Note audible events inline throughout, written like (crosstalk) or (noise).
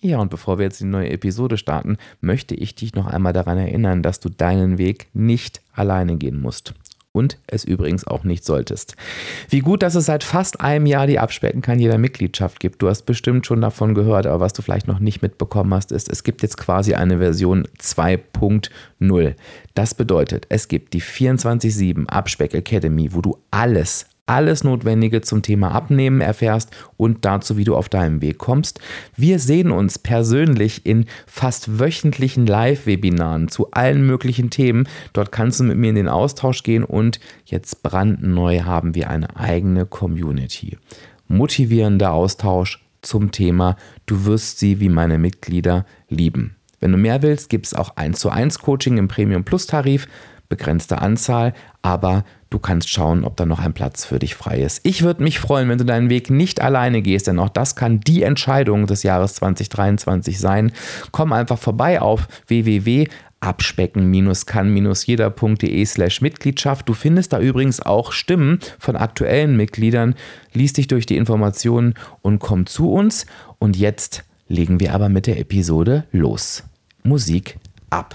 Ja, und bevor wir jetzt die neue Episode starten, möchte ich dich noch einmal daran erinnern, dass du deinen Weg nicht alleine gehen musst und es übrigens auch nicht solltest. Wie gut, dass es seit fast einem Jahr die Abspecken kann jeder Mitgliedschaft gibt. Du hast bestimmt schon davon gehört, aber was du vielleicht noch nicht mitbekommen hast, ist, es gibt jetzt quasi eine Version 2.0. Das bedeutet, es gibt die 24-7 Abspeck Academy, wo du alles, alles Notwendige zum Thema Abnehmen erfährst und dazu, wie du auf deinem Weg kommst. Wir sehen uns persönlich in fast wöchentlichen Live-Webinaren zu allen möglichen Themen. Dort kannst du mit mir in den Austausch gehen und jetzt brandneu haben wir eine eigene Community. Motivierender Austausch zum Thema Du wirst sie wie meine Mitglieder lieben. Wenn du mehr willst, gibt es auch 1 zu 1 Coaching im Premium Plus Tarif begrenzte Anzahl, aber du kannst schauen, ob da noch ein Platz für dich frei ist. Ich würde mich freuen, wenn du deinen Weg nicht alleine gehst, denn auch das kann die Entscheidung des Jahres 2023 sein. Komm einfach vorbei auf www abspecken-kann-jeder.de slash Mitgliedschaft. Du findest da übrigens auch Stimmen von aktuellen Mitgliedern. Lies dich durch die Informationen und komm zu uns. Und jetzt legen wir aber mit der Episode los. Musik ab.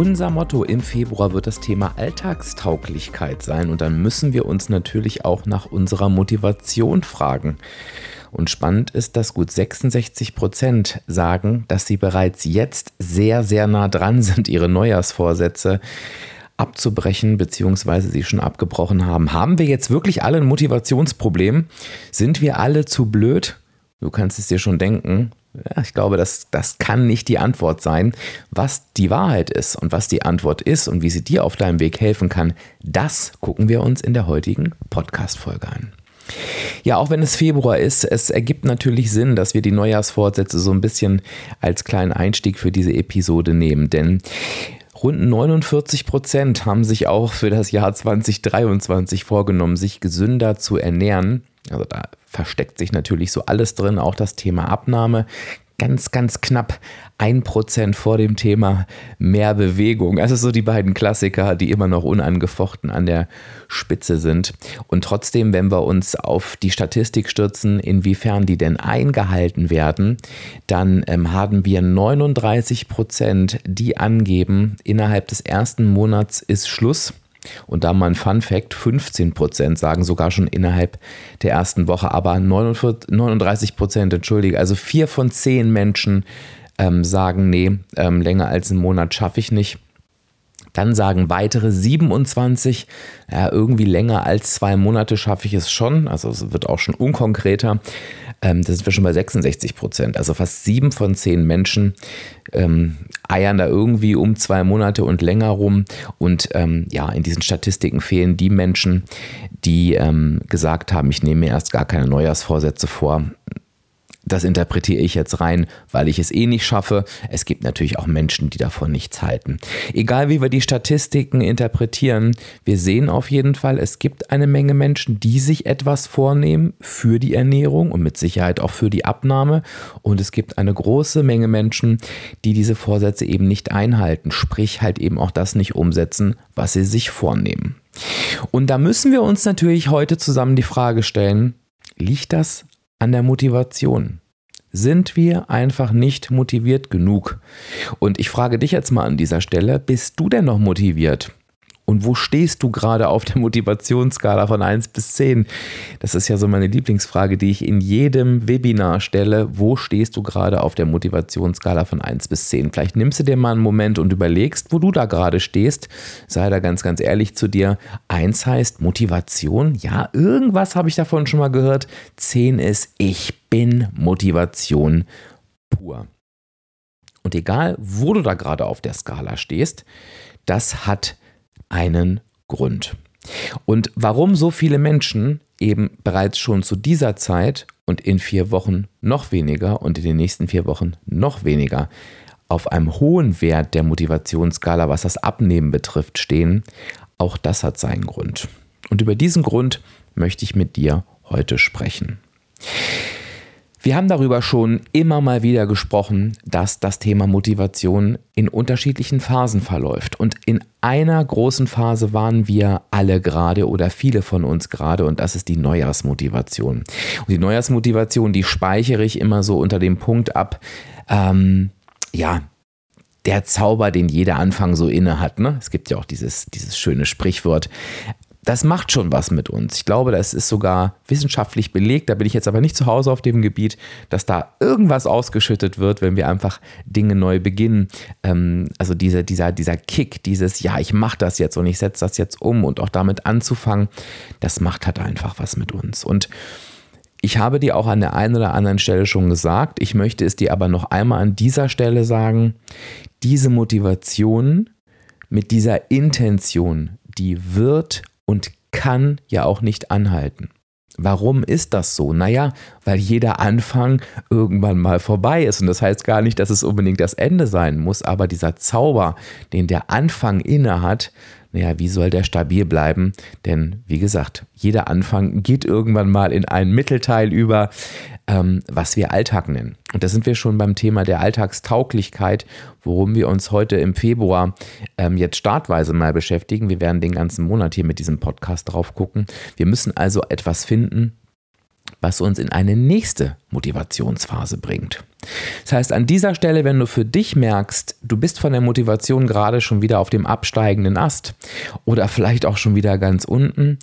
Unser Motto im Februar wird das Thema Alltagstauglichkeit sein und dann müssen wir uns natürlich auch nach unserer Motivation fragen. Und spannend ist, dass gut 66 Prozent sagen, dass sie bereits jetzt sehr, sehr nah dran sind, ihre Neujahrsvorsätze abzubrechen, beziehungsweise sie schon abgebrochen haben. Haben wir jetzt wirklich alle ein Motivationsproblem? Sind wir alle zu blöd? Du kannst es dir schon denken. Ja, ich glaube, das, das kann nicht die Antwort sein. Was die Wahrheit ist und was die Antwort ist und wie sie dir auf deinem Weg helfen kann, das gucken wir uns in der heutigen Podcast-Folge an. Ja, auch wenn es Februar ist, es ergibt natürlich Sinn, dass wir die Neujahrsvorsätze so ein bisschen als kleinen Einstieg für diese Episode nehmen, denn Rund 49 Prozent haben sich auch für das Jahr 2023 vorgenommen, sich gesünder zu ernähren. Also da versteckt sich natürlich so alles drin, auch das Thema Abnahme. Ganz, ganz knapp ein Prozent vor dem Thema mehr Bewegung. Also so die beiden Klassiker, die immer noch unangefochten an der Spitze sind. Und trotzdem, wenn wir uns auf die Statistik stürzen, inwiefern die denn eingehalten werden, dann ähm, haben wir 39 Prozent, die angeben, innerhalb des ersten Monats ist Schluss. Und da mal ein Fun Fact: 15 Prozent sagen sogar schon innerhalb der ersten Woche, aber 39 Prozent, entschuldige, also vier von zehn Menschen ähm, sagen, nee, ähm, länger als einen Monat schaffe ich nicht. Dann sagen weitere 27, ja, irgendwie länger als zwei Monate schaffe ich es schon. Also es wird auch schon unkonkreter. Ähm, da sind wir schon bei 66 Prozent. Also fast sieben von zehn Menschen ähm, eiern da irgendwie um zwei Monate und länger rum. Und ähm, ja, in diesen Statistiken fehlen die Menschen, die ähm, gesagt haben, ich nehme mir erst gar keine Neujahrsvorsätze vor. Das interpretiere ich jetzt rein, weil ich es eh nicht schaffe. Es gibt natürlich auch Menschen, die davon nichts halten. Egal wie wir die Statistiken interpretieren, wir sehen auf jeden Fall, es gibt eine Menge Menschen, die sich etwas vornehmen für die Ernährung und mit Sicherheit auch für die Abnahme. Und es gibt eine große Menge Menschen, die diese Vorsätze eben nicht einhalten, sprich halt eben auch das nicht umsetzen, was sie sich vornehmen. Und da müssen wir uns natürlich heute zusammen die Frage stellen, liegt das an der Motivation. Sind wir einfach nicht motiviert genug? Und ich frage dich jetzt mal an dieser Stelle, bist du denn noch motiviert? Und wo stehst du gerade auf der Motivationsskala von 1 bis 10? Das ist ja so meine Lieblingsfrage, die ich in jedem Webinar stelle. Wo stehst du gerade auf der Motivationsskala von 1 bis 10? Vielleicht nimmst du dir mal einen Moment und überlegst, wo du da gerade stehst. Sei da ganz, ganz ehrlich zu dir. 1 heißt Motivation. Ja, irgendwas habe ich davon schon mal gehört. 10 ist ich bin Motivation pur. Und egal, wo du da gerade auf der Skala stehst, das hat einen Grund. Und warum so viele Menschen eben bereits schon zu dieser Zeit und in vier Wochen noch weniger und in den nächsten vier Wochen noch weniger auf einem hohen Wert der Motivationsskala, was das Abnehmen betrifft, stehen, auch das hat seinen Grund. Und über diesen Grund möchte ich mit dir heute sprechen. Wir haben darüber schon immer mal wieder gesprochen, dass das Thema Motivation in unterschiedlichen Phasen verläuft. Und in einer großen Phase waren wir alle gerade oder viele von uns gerade und das ist die Neujahrsmotivation. Und die Neujahrsmotivation, die speichere ich immer so unter dem Punkt ab, ähm, ja, der Zauber, den jeder Anfang so inne hat. Ne? Es gibt ja auch dieses, dieses schöne Sprichwort, das macht schon was mit uns. Ich glaube, das ist sogar wissenschaftlich belegt. Da bin ich jetzt aber nicht zu Hause auf dem Gebiet, dass da irgendwas ausgeschüttet wird, wenn wir einfach Dinge neu beginnen. Ähm, also dieser, dieser, dieser Kick, dieses, ja, ich mache das jetzt und ich setze das jetzt um und auch damit anzufangen, das macht halt einfach was mit uns. Und ich habe dir auch an der einen oder anderen Stelle schon gesagt, ich möchte es dir aber noch einmal an dieser Stelle sagen, diese Motivation mit dieser Intention, die wird und kann ja auch nicht anhalten. Warum ist das so? Naja, weil jeder Anfang irgendwann mal vorbei ist. Und das heißt gar nicht, dass es unbedingt das Ende sein muss, aber dieser Zauber, den der Anfang inne hat, naja, wie soll der stabil bleiben? Denn wie gesagt, jeder Anfang geht irgendwann mal in einen Mittelteil über, ähm, was wir Alltag nennen. Und da sind wir schon beim Thema der Alltagstauglichkeit, worum wir uns heute im Februar ähm, jetzt startweise mal beschäftigen. Wir werden den ganzen Monat hier mit diesem Podcast drauf gucken. Wir müssen also etwas finden, was uns in eine nächste Motivationsphase bringt. Das heißt, an dieser Stelle, wenn du für dich merkst, du bist von der Motivation gerade schon wieder auf dem absteigenden Ast oder vielleicht auch schon wieder ganz unten,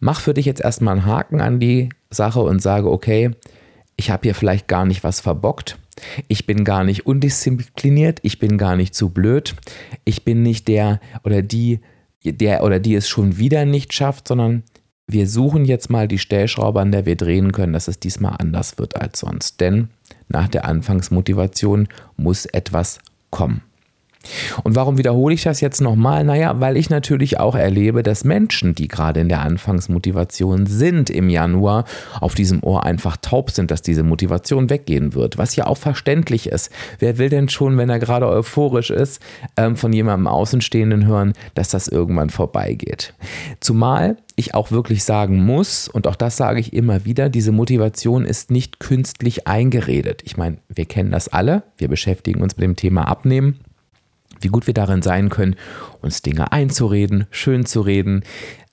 mach für dich jetzt erstmal einen Haken an die Sache und sage, okay, ich habe hier vielleicht gar nicht was verbockt. Ich bin gar nicht undiszipliniert, ich bin gar nicht zu blöd, ich bin nicht der oder die, der oder die es schon wieder nicht schafft, sondern wir suchen jetzt mal die Stellschraube, an der wir drehen können, dass es diesmal anders wird als sonst. Denn nach der Anfangsmotivation muss etwas kommen. Und warum wiederhole ich das jetzt nochmal? Naja, weil ich natürlich auch erlebe, dass Menschen, die gerade in der Anfangsmotivation sind im Januar, auf diesem Ohr einfach taub sind, dass diese Motivation weggehen wird. Was ja auch verständlich ist. Wer will denn schon, wenn er gerade euphorisch ist, ähm, von jemandem Außenstehenden hören, dass das irgendwann vorbeigeht? Zumal ich auch wirklich sagen muss, und auch das sage ich immer wieder, diese Motivation ist nicht künstlich eingeredet. Ich meine, wir kennen das alle, wir beschäftigen uns mit dem Thema Abnehmen wie gut wir darin sein können, uns Dinge einzureden, schön zu reden,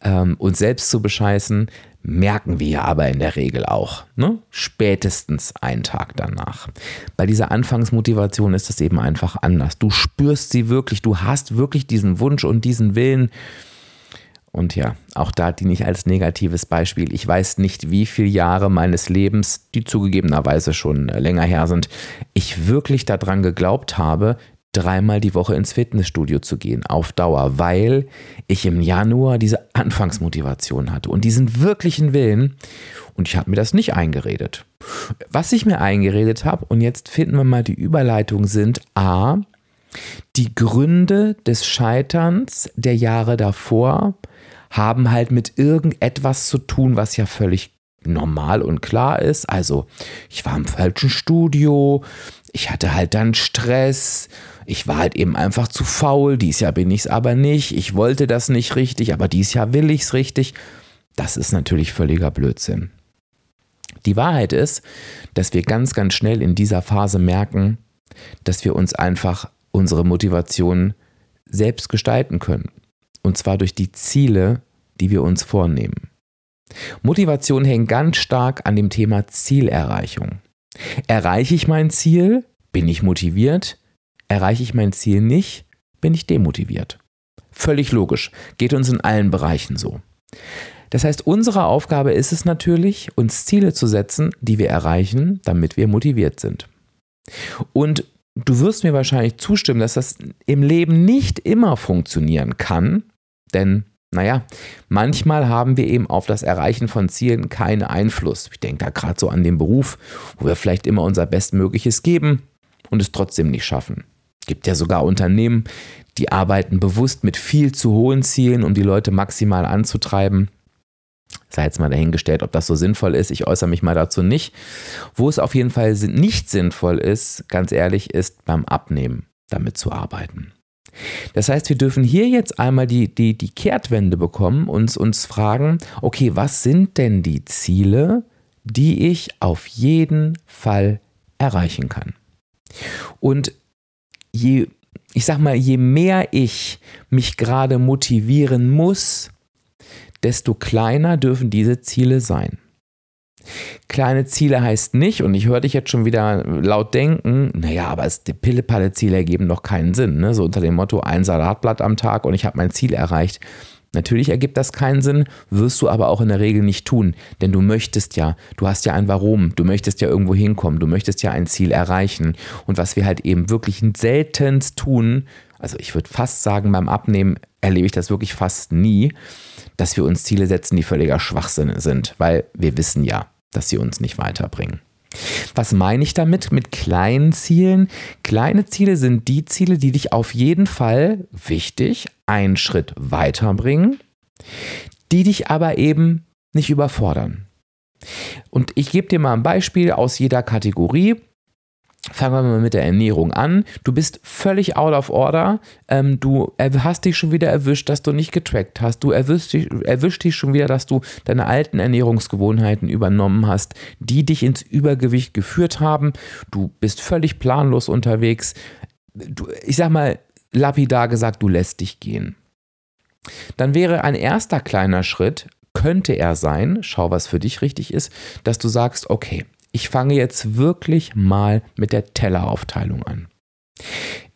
ähm, uns selbst zu bescheißen, merken wir aber in der Regel auch. Ne? Spätestens einen Tag danach. Bei dieser Anfangsmotivation ist es eben einfach anders. Du spürst sie wirklich, du hast wirklich diesen Wunsch und diesen Willen. Und ja, auch da diene ich als negatives Beispiel. Ich weiß nicht, wie viele Jahre meines Lebens, die zugegebenerweise schon länger her sind, ich wirklich daran geglaubt habe, dreimal die Woche ins Fitnessstudio zu gehen, auf Dauer, weil ich im Januar diese Anfangsmotivation hatte und diesen wirklichen Willen und ich habe mir das nicht eingeredet. Was ich mir eingeredet habe, und jetzt finden wir mal die Überleitung, sind A, die Gründe des Scheiterns der Jahre davor haben halt mit irgendetwas zu tun, was ja völlig normal und klar ist. Also, ich war im falschen Studio, ich hatte halt dann Stress, ich war halt eben einfach zu faul, dies Jahr bin ich es aber nicht, ich wollte das nicht richtig, aber dies Jahr will ich es richtig. Das ist natürlich völliger Blödsinn. Die Wahrheit ist, dass wir ganz, ganz schnell in dieser Phase merken, dass wir uns einfach unsere Motivation selbst gestalten können. Und zwar durch die Ziele, die wir uns vornehmen. Motivation hängt ganz stark an dem Thema Zielerreichung. Erreiche ich mein Ziel? Bin ich motiviert? Erreiche ich mein Ziel nicht? Bin ich demotiviert? Völlig logisch. Geht uns in allen Bereichen so. Das heißt, unsere Aufgabe ist es natürlich, uns Ziele zu setzen, die wir erreichen, damit wir motiviert sind. Und du wirst mir wahrscheinlich zustimmen, dass das im Leben nicht immer funktionieren kann, denn naja, manchmal haben wir eben auf das Erreichen von Zielen keinen Einfluss. Ich denke da gerade so an den Beruf, wo wir vielleicht immer unser Bestmögliches geben und es trotzdem nicht schaffen. Gibt ja sogar Unternehmen, die arbeiten bewusst mit viel zu hohen Zielen, um die Leute maximal anzutreiben. Sei jetzt mal dahingestellt, ob das so sinnvoll ist. Ich äußere mich mal dazu nicht. Wo es auf jeden Fall nicht sinnvoll ist, ganz ehrlich, ist beim Abnehmen damit zu arbeiten. Das heißt, wir dürfen hier jetzt einmal die, die, die Kehrtwende bekommen und uns fragen, okay, was sind denn die Ziele, die ich auf jeden Fall erreichen kann? Und je, ich sag mal, je mehr ich mich gerade motivieren muss, desto kleiner dürfen diese Ziele sein. Kleine Ziele heißt nicht, und ich höre dich jetzt schon wieder laut denken, naja, aber es, die Pille-Palle-Ziele ergeben doch keinen Sinn. Ne? So unter dem Motto, ein Salatblatt am Tag und ich habe mein Ziel erreicht. Natürlich ergibt das keinen Sinn, wirst du aber auch in der Regel nicht tun, denn du möchtest ja, du hast ja ein Warum, du möchtest ja irgendwo hinkommen, du möchtest ja ein Ziel erreichen. Und was wir halt eben wirklich seltenst tun, also ich würde fast sagen, beim Abnehmen erlebe ich das wirklich fast nie, dass wir uns Ziele setzen, die völliger Schwachsinn sind, weil wir wissen ja, dass sie uns nicht weiterbringen. Was meine ich damit mit kleinen Zielen? Kleine Ziele sind die Ziele, die dich auf jeden Fall wichtig einen Schritt weiterbringen, die dich aber eben nicht überfordern. Und ich gebe dir mal ein Beispiel aus jeder Kategorie. Fangen wir mal mit der Ernährung an. Du bist völlig out of order. Ähm, du hast dich schon wieder erwischt, dass du nicht getrackt hast. Du erwischst dich, erwischt dich schon wieder, dass du deine alten Ernährungsgewohnheiten übernommen hast, die dich ins Übergewicht geführt haben. Du bist völlig planlos unterwegs. Du, ich sag mal, lapidar gesagt, du lässt dich gehen. Dann wäre ein erster kleiner Schritt, könnte er sein, schau, was für dich richtig ist, dass du sagst, okay, ich fange jetzt wirklich mal mit der Telleraufteilung an.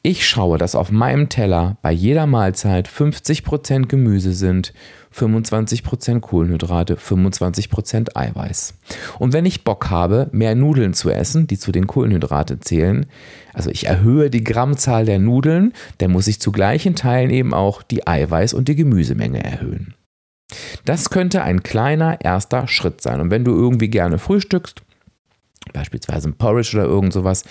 Ich schaue, dass auf meinem Teller bei jeder Mahlzeit 50% Gemüse sind, 25% Kohlenhydrate, 25% Eiweiß. Und wenn ich Bock habe, mehr Nudeln zu essen, die zu den Kohlenhydrate zählen, also ich erhöhe die Grammzahl der Nudeln, dann muss ich zu gleichen Teilen eben auch die Eiweiß- und die Gemüsemenge erhöhen. Das könnte ein kleiner erster Schritt sein. Und wenn du irgendwie gerne frühstückst, beispielsweise ein Porridge oder irgend sowas,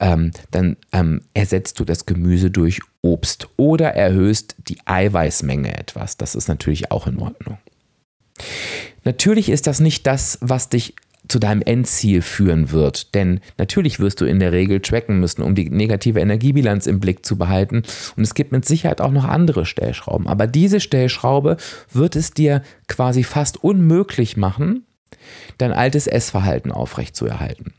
ähm, dann ähm, ersetzt du das Gemüse durch Obst oder erhöhst die Eiweißmenge etwas. Das ist natürlich auch in Ordnung. Natürlich ist das nicht das, was dich zu deinem Endziel führen wird. Denn natürlich wirst du in der Regel tracken müssen, um die negative Energiebilanz im Blick zu behalten. Und es gibt mit Sicherheit auch noch andere Stellschrauben. Aber diese Stellschraube wird es dir quasi fast unmöglich machen, dein altes Essverhalten aufrechtzuerhalten.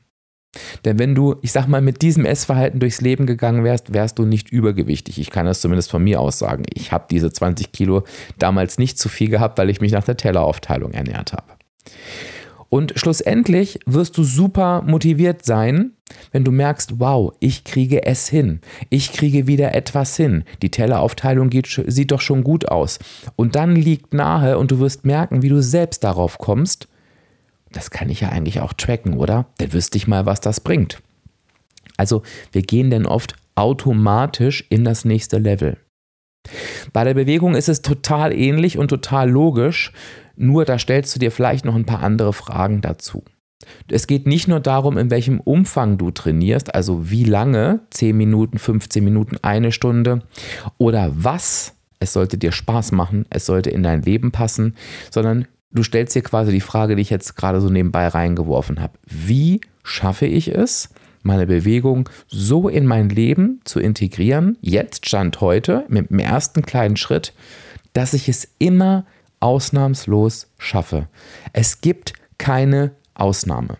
Denn wenn du, ich sag mal, mit diesem Essverhalten durchs Leben gegangen wärst, wärst du nicht übergewichtig. Ich kann das zumindest von mir aus sagen. Ich habe diese 20 Kilo damals nicht zu viel gehabt, weil ich mich nach der Telleraufteilung ernährt habe. Und schlussendlich wirst du super motiviert sein, wenn du merkst, wow, ich kriege es hin. Ich kriege wieder etwas hin. Die Telleraufteilung geht, sieht doch schon gut aus. Und dann liegt nahe und du wirst merken, wie du selbst darauf kommst, das kann ich ja eigentlich auch tracken, oder? Dann wüsste ich mal, was das bringt. Also wir gehen dann oft automatisch in das nächste Level. Bei der Bewegung ist es total ähnlich und total logisch, nur da stellst du dir vielleicht noch ein paar andere Fragen dazu. Es geht nicht nur darum, in welchem Umfang du trainierst, also wie lange, 10 Minuten, 15 Minuten, eine Stunde oder was. Es sollte dir Spaß machen, es sollte in dein Leben passen, sondern du stellst dir quasi die Frage, die ich jetzt gerade so nebenbei reingeworfen habe. Wie schaffe ich es, meine Bewegung so in mein Leben zu integrieren, jetzt Stand heute, mit dem ersten kleinen Schritt, dass ich es immer ausnahmslos schaffe. Es gibt keine Ausnahme.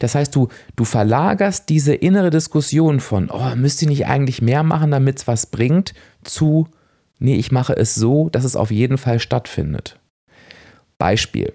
Das heißt, du, du verlagerst diese innere Diskussion von, oh, müsst ihr nicht eigentlich mehr machen, damit es was bringt, zu, nee, ich mache es so, dass es auf jeden Fall stattfindet. Beispiel.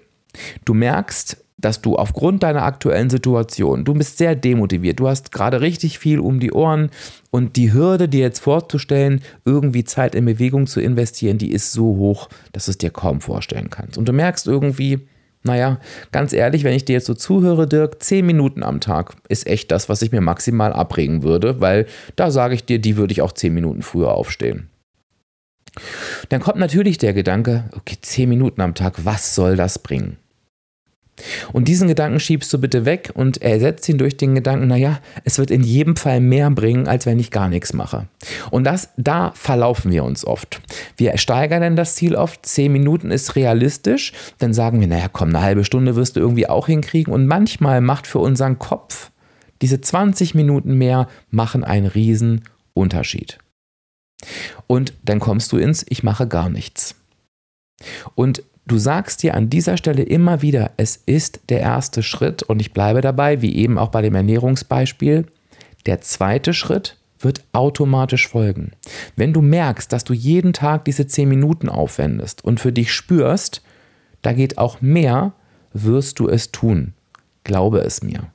Du merkst, dass du aufgrund deiner aktuellen Situation, du bist sehr demotiviert, du hast gerade richtig viel um die Ohren und die Hürde, dir jetzt vorzustellen, irgendwie Zeit in Bewegung zu investieren, die ist so hoch, dass du es dir kaum vorstellen kannst. Und du merkst irgendwie, naja, ganz ehrlich, wenn ich dir jetzt so zuhöre, Dirk, 10 Minuten am Tag ist echt das, was ich mir maximal abregen würde, weil da sage ich dir, die würde ich auch 10 Minuten früher aufstehen. Dann kommt natürlich der Gedanke, okay, 10 Minuten am Tag, was soll das bringen? Und diesen Gedanken schiebst du bitte weg und ersetzt ihn durch den Gedanken, naja, es wird in jedem Fall mehr bringen, als wenn ich gar nichts mache. Und das, da verlaufen wir uns oft. Wir steigern dann das Ziel oft, zehn Minuten ist realistisch, dann sagen wir, naja, komm, eine halbe Stunde wirst du irgendwie auch hinkriegen. Und manchmal macht für unseren Kopf diese 20 Minuten mehr, machen einen riesen Unterschied. Und dann kommst du ins Ich mache gar nichts. Und Du sagst dir an dieser Stelle immer wieder, es ist der erste Schritt und ich bleibe dabei, wie eben auch bei dem Ernährungsbeispiel. Der zweite Schritt wird automatisch folgen. Wenn du merkst, dass du jeden Tag diese 10 Minuten aufwendest und für dich spürst, da geht auch mehr, wirst du es tun. Glaube es mir.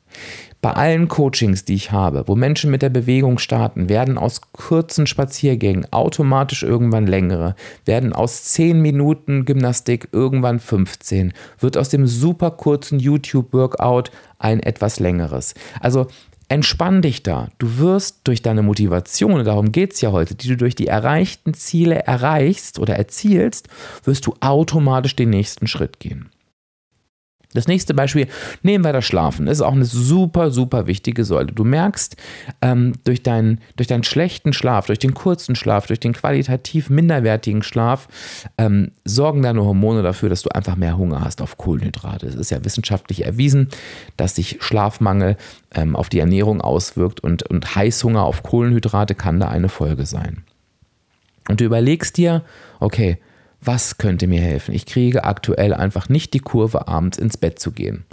Bei allen Coachings, die ich habe, wo Menschen mit der Bewegung starten, werden aus kurzen Spaziergängen automatisch irgendwann längere, werden aus 10 Minuten Gymnastik irgendwann 15, wird aus dem super kurzen YouTube-Workout ein etwas längeres. Also entspann dich da. Du wirst durch deine Motivation, und darum geht es ja heute, die du durch die erreichten Ziele erreichst oder erzielst, wirst du automatisch den nächsten Schritt gehen. Das nächste Beispiel, nehmen wir das Schlafen. Das ist auch eine super, super wichtige Säule. Du merkst, ähm, durch, deinen, durch deinen schlechten Schlaf, durch den kurzen Schlaf, durch den qualitativ minderwertigen Schlaf, ähm, sorgen deine Hormone dafür, dass du einfach mehr Hunger hast auf Kohlenhydrate. Es ist ja wissenschaftlich erwiesen, dass sich Schlafmangel ähm, auf die Ernährung auswirkt und, und Heißhunger auf Kohlenhydrate kann da eine Folge sein. Und du überlegst dir, okay, was könnte mir helfen? Ich kriege aktuell einfach nicht die Kurve, abends ins Bett zu gehen.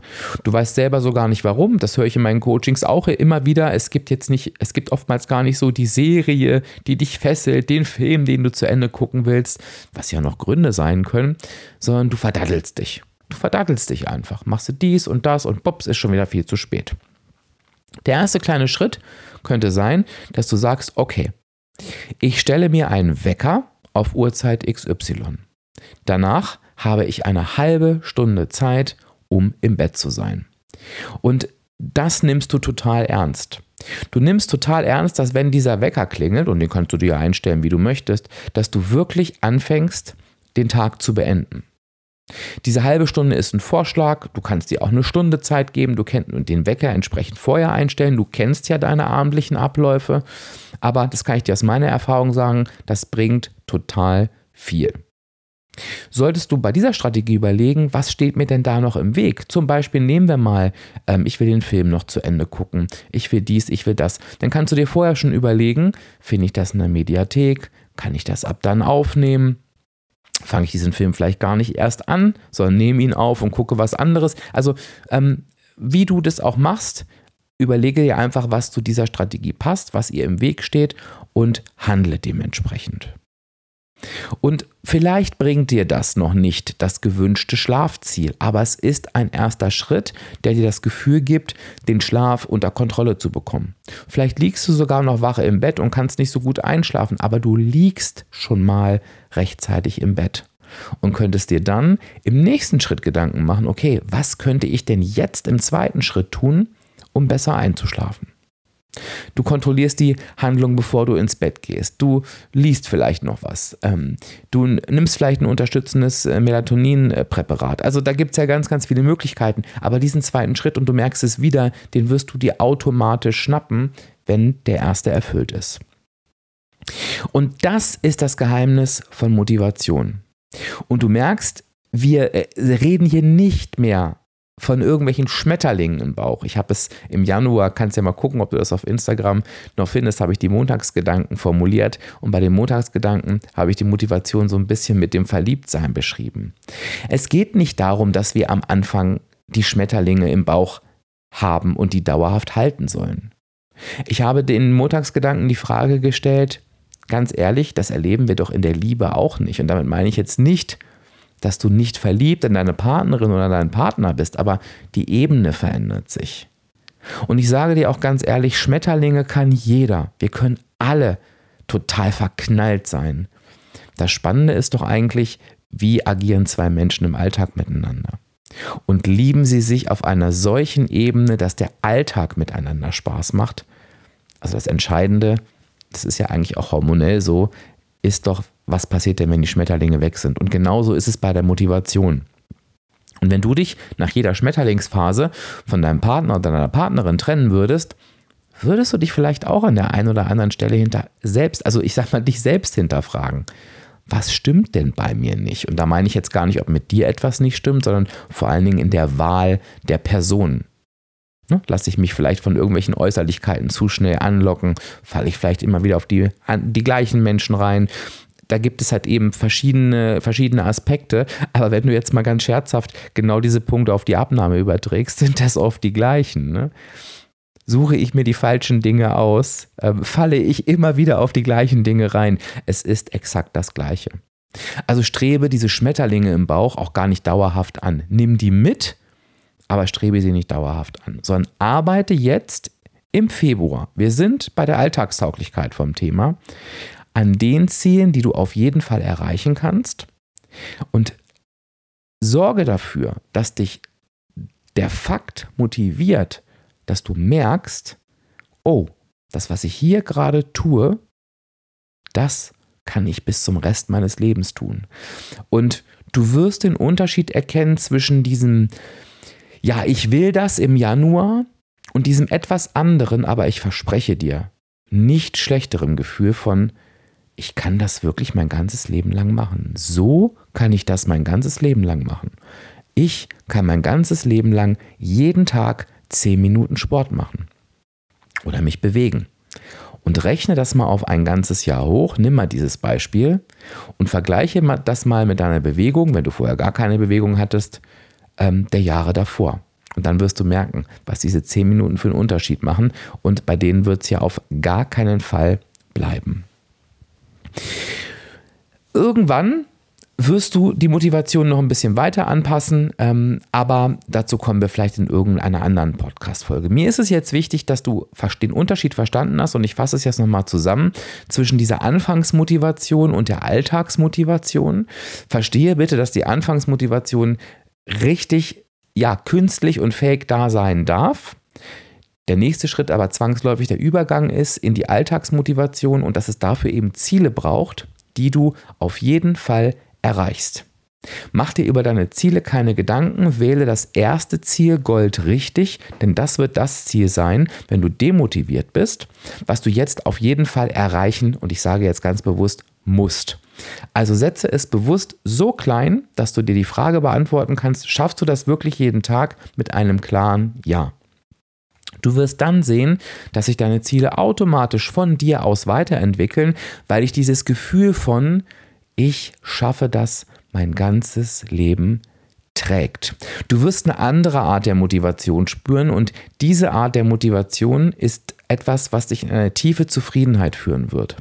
Du weißt selber so gar nicht warum. Das höre ich in meinen Coachings auch immer wieder. Es gibt jetzt nicht, es gibt oftmals gar nicht so die Serie, die dich fesselt, den Film, den du zu Ende gucken willst, was ja noch Gründe sein können, sondern du verdattelst dich. Du verdattelst dich einfach. Machst du dies und das und pops, ist schon wieder viel zu spät. Der erste kleine Schritt könnte sein, dass du sagst, okay, ich stelle mir einen Wecker auf Uhrzeit XY. Danach habe ich eine halbe Stunde Zeit, um im Bett zu sein. Und das nimmst du total ernst. Du nimmst total ernst, dass wenn dieser Wecker klingelt, und den kannst du dir einstellen, wie du möchtest, dass du wirklich anfängst, den Tag zu beenden. Diese halbe Stunde ist ein Vorschlag. Du kannst dir auch eine Stunde Zeit geben. Du kennst den Wecker entsprechend vorher einstellen. Du kennst ja deine abendlichen Abläufe. Aber das kann ich dir aus meiner Erfahrung sagen, das bringt total viel. Solltest du bei dieser Strategie überlegen, was steht mir denn da noch im Weg? Zum Beispiel nehmen wir mal, ähm, ich will den Film noch zu Ende gucken, ich will dies, ich will das. Dann kannst du dir vorher schon überlegen, finde ich das in der Mediathek? Kann ich das ab dann aufnehmen? Fange ich diesen Film vielleicht gar nicht erst an, sondern nehme ihn auf und gucke was anderes. Also ähm, wie du das auch machst, überlege dir einfach, was zu dieser Strategie passt, was ihr im Weg steht und handle dementsprechend. Und vielleicht bringt dir das noch nicht das gewünschte Schlafziel, aber es ist ein erster Schritt, der dir das Gefühl gibt, den Schlaf unter Kontrolle zu bekommen. Vielleicht liegst du sogar noch wache im Bett und kannst nicht so gut einschlafen, aber du liegst schon mal rechtzeitig im Bett und könntest dir dann im nächsten Schritt Gedanken machen, okay, was könnte ich denn jetzt im zweiten Schritt tun, um besser einzuschlafen? Du kontrollierst die Handlung, bevor du ins Bett gehst. Du liest vielleicht noch was. Ähm, du nimmst vielleicht ein unterstützendes äh, Melatonin-Präparat. Also da gibt es ja ganz, ganz viele Möglichkeiten. Aber diesen zweiten Schritt, und du merkst es wieder, den wirst du dir automatisch schnappen, wenn der erste erfüllt ist. Und das ist das Geheimnis von Motivation. Und du merkst, wir äh, reden hier nicht mehr von irgendwelchen Schmetterlingen im Bauch. Ich habe es im Januar, kannst ja mal gucken, ob du das auf Instagram noch findest, habe ich die Montagsgedanken formuliert und bei den Montagsgedanken habe ich die Motivation so ein bisschen mit dem Verliebtsein beschrieben. Es geht nicht darum, dass wir am Anfang die Schmetterlinge im Bauch haben und die dauerhaft halten sollen. Ich habe den Montagsgedanken die Frage gestellt, ganz ehrlich, das erleben wir doch in der Liebe auch nicht. Und damit meine ich jetzt nicht, dass du nicht verliebt in deine Partnerin oder deinen Partner bist, aber die Ebene verändert sich. Und ich sage dir auch ganz ehrlich, Schmetterlinge kann jeder. Wir können alle total verknallt sein. Das Spannende ist doch eigentlich, wie agieren zwei Menschen im Alltag miteinander? Und lieben sie sich auf einer solchen Ebene, dass der Alltag miteinander Spaß macht? Also das Entscheidende, das ist ja eigentlich auch hormonell so, ist doch, was passiert denn, wenn die Schmetterlinge weg sind? Und genauso ist es bei der Motivation. Und wenn du dich nach jeder Schmetterlingsphase von deinem Partner oder deiner Partnerin trennen würdest, würdest du dich vielleicht auch an der einen oder anderen Stelle hinter selbst, also ich sag mal, dich selbst hinterfragen. Was stimmt denn bei mir nicht? Und da meine ich jetzt gar nicht, ob mit dir etwas nicht stimmt, sondern vor allen Dingen in der Wahl der Person. Ne? Lasse ich mich vielleicht von irgendwelchen Äußerlichkeiten zu schnell anlocken? Falle ich vielleicht immer wieder auf die, die gleichen Menschen rein? da gibt es halt eben verschiedene, verschiedene Aspekte. Aber wenn du jetzt mal ganz scherzhaft genau diese Punkte auf die Abnahme überträgst, (laughs) sind das oft die gleichen. Ne? Suche ich mir die falschen Dinge aus, äh, falle ich immer wieder auf die gleichen Dinge rein. Es ist exakt das Gleiche. Also strebe diese Schmetterlinge im Bauch auch gar nicht dauerhaft an. Nimm die mit, aber strebe sie nicht dauerhaft an, sondern arbeite jetzt im Februar. Wir sind bei der Alltagstauglichkeit vom Thema an den Zielen, die du auf jeden Fall erreichen kannst und sorge dafür, dass dich der Fakt motiviert, dass du merkst, oh, das, was ich hier gerade tue, das kann ich bis zum Rest meines Lebens tun. Und du wirst den Unterschied erkennen zwischen diesem, ja, ich will das im Januar und diesem etwas anderen, aber ich verspreche dir, nicht schlechterem Gefühl von, ich kann das wirklich mein ganzes Leben lang machen. So kann ich das mein ganzes Leben lang machen. Ich kann mein ganzes Leben lang jeden Tag 10 Minuten Sport machen oder mich bewegen. Und rechne das mal auf ein ganzes Jahr hoch, nimm mal dieses Beispiel und vergleiche das mal mit deiner Bewegung, wenn du vorher gar keine Bewegung hattest, ähm, der Jahre davor. Und dann wirst du merken, was diese 10 Minuten für einen Unterschied machen. Und bei denen wird es ja auf gar keinen Fall bleiben. Irgendwann wirst du die Motivation noch ein bisschen weiter anpassen, ähm, aber dazu kommen wir vielleicht in irgendeiner anderen Podcast-Folge. Mir ist es jetzt wichtig, dass du den Unterschied verstanden hast und ich fasse es jetzt nochmal zusammen zwischen dieser Anfangsmotivation und der Alltagsmotivation. Verstehe bitte, dass die Anfangsmotivation richtig, ja, künstlich und fake da sein darf. Der nächste Schritt aber zwangsläufig der Übergang ist in die Alltagsmotivation und dass es dafür eben Ziele braucht, die du auf jeden Fall erreichst. Mach dir über deine Ziele keine Gedanken, wähle das erste Ziel Gold richtig, denn das wird das Ziel sein, wenn du demotiviert bist, was du jetzt auf jeden Fall erreichen und ich sage jetzt ganz bewusst musst. Also setze es bewusst so klein, dass du dir die Frage beantworten kannst, schaffst du das wirklich jeden Tag mit einem klaren Ja. Du wirst dann sehen, dass sich deine Ziele automatisch von dir aus weiterentwickeln, weil ich dieses Gefühl von ich schaffe das mein ganzes Leben trägt. Du wirst eine andere Art der Motivation spüren und diese Art der Motivation ist etwas, was dich in eine tiefe Zufriedenheit führen wird.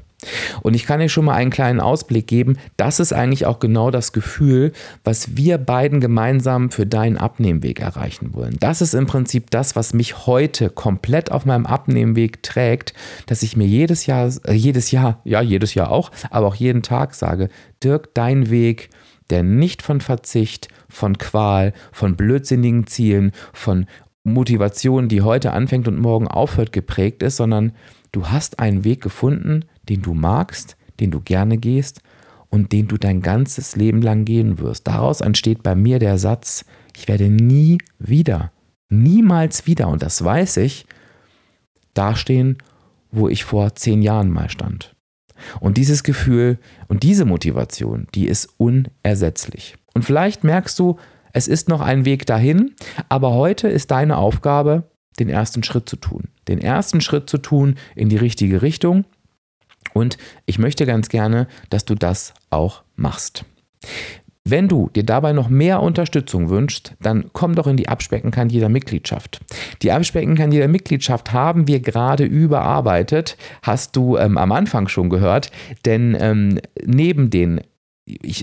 Und ich kann dir schon mal einen kleinen Ausblick geben. Das ist eigentlich auch genau das Gefühl, was wir beiden gemeinsam für deinen Abnehmweg erreichen wollen. Das ist im Prinzip das, was mich heute komplett auf meinem Abnehmweg trägt, dass ich mir jedes Jahr, äh, jedes Jahr, ja, jedes Jahr auch, aber auch jeden Tag sage, Dirk, dein Weg, der nicht von Verzicht, von Qual, von blödsinnigen Zielen, von Motivation, die heute anfängt und morgen aufhört, geprägt ist, sondern du hast einen Weg gefunden, den du magst, den du gerne gehst und den du dein ganzes Leben lang gehen wirst. Daraus entsteht bei mir der Satz, ich werde nie wieder, niemals wieder, und das weiß ich, dastehen, wo ich vor zehn Jahren mal stand. Und dieses Gefühl und diese Motivation, die ist unersetzlich. Und vielleicht merkst du, es ist noch ein Weg dahin, aber heute ist deine Aufgabe, den ersten Schritt zu tun. Den ersten Schritt zu tun in die richtige Richtung und ich möchte ganz gerne, dass du das auch machst. Wenn du dir dabei noch mehr Unterstützung wünschst, dann komm doch in die Abspecken kann jeder Mitgliedschaft. Die Abspecken kann jeder Mitgliedschaft haben wir gerade überarbeitet, hast du ähm, am Anfang schon gehört, denn ähm, neben den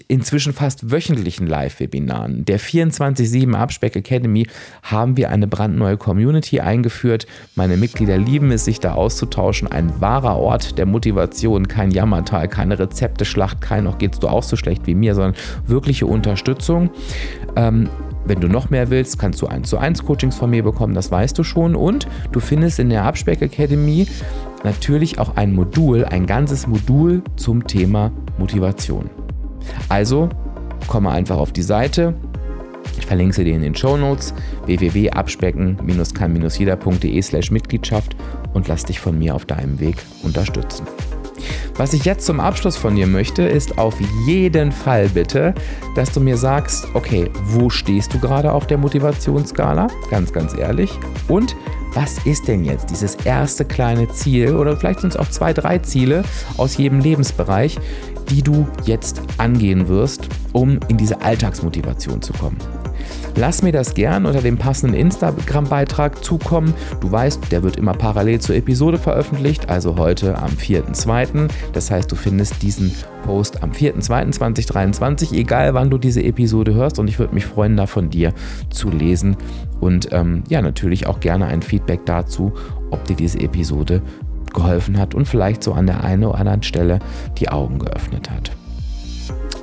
inzwischen fast wöchentlichen Live-Webinaren der 24-7 Abspeck Academy haben wir eine brandneue Community eingeführt. Meine Mitglieder lieben es, sich da auszutauschen. Ein wahrer Ort der Motivation, kein Jammertal, keine Rezepteschlacht, kein noch geht's du auch so schlecht wie mir, sondern wirkliche Unterstützung. Ähm, wenn du noch mehr willst, kannst du 1 zu 1 Coachings von mir bekommen, das weißt du schon. Und du findest in der Abspeck Academy natürlich auch ein Modul, ein ganzes Modul zum Thema Motivation. Also komme einfach auf die Seite, Ich verlinke sie dir in den Show Notes www.abspecken-kann-jeder.de slash Mitgliedschaft und lass dich von mir auf deinem Weg unterstützen. Was ich jetzt zum Abschluss von dir möchte, ist auf jeden Fall bitte, dass du mir sagst, okay, wo stehst du gerade auf der Motivationsskala? Ganz, ganz ehrlich. Und was ist denn jetzt dieses erste kleine Ziel oder vielleicht sind es auch zwei, drei Ziele aus jedem Lebensbereich, die du jetzt angehen wirst, um in diese Alltagsmotivation zu kommen. Lass mir das gern unter dem passenden Instagram-Beitrag zukommen. Du weißt, der wird immer parallel zur Episode veröffentlicht, also heute am 4.2. Das heißt, du findest diesen Post am 4.2.2023, egal wann du diese Episode hörst. Und ich würde mich freuen, da von dir zu lesen. Und ähm, ja, natürlich auch gerne ein Feedback dazu, ob dir diese Episode geholfen hat und vielleicht so an der einen oder anderen Stelle die Augen geöffnet hat.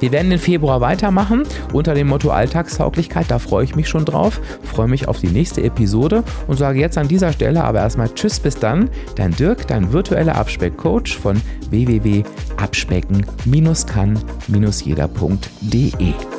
Wir werden den Februar weitermachen unter dem Motto Alltagstauglichkeit. Da freue ich mich schon drauf. Freue mich auf die nächste Episode und sage jetzt an dieser Stelle aber erstmal Tschüss, bis dann. Dein Dirk, dein virtueller Abspeckcoach von www.abspecken-kann-jeder.de.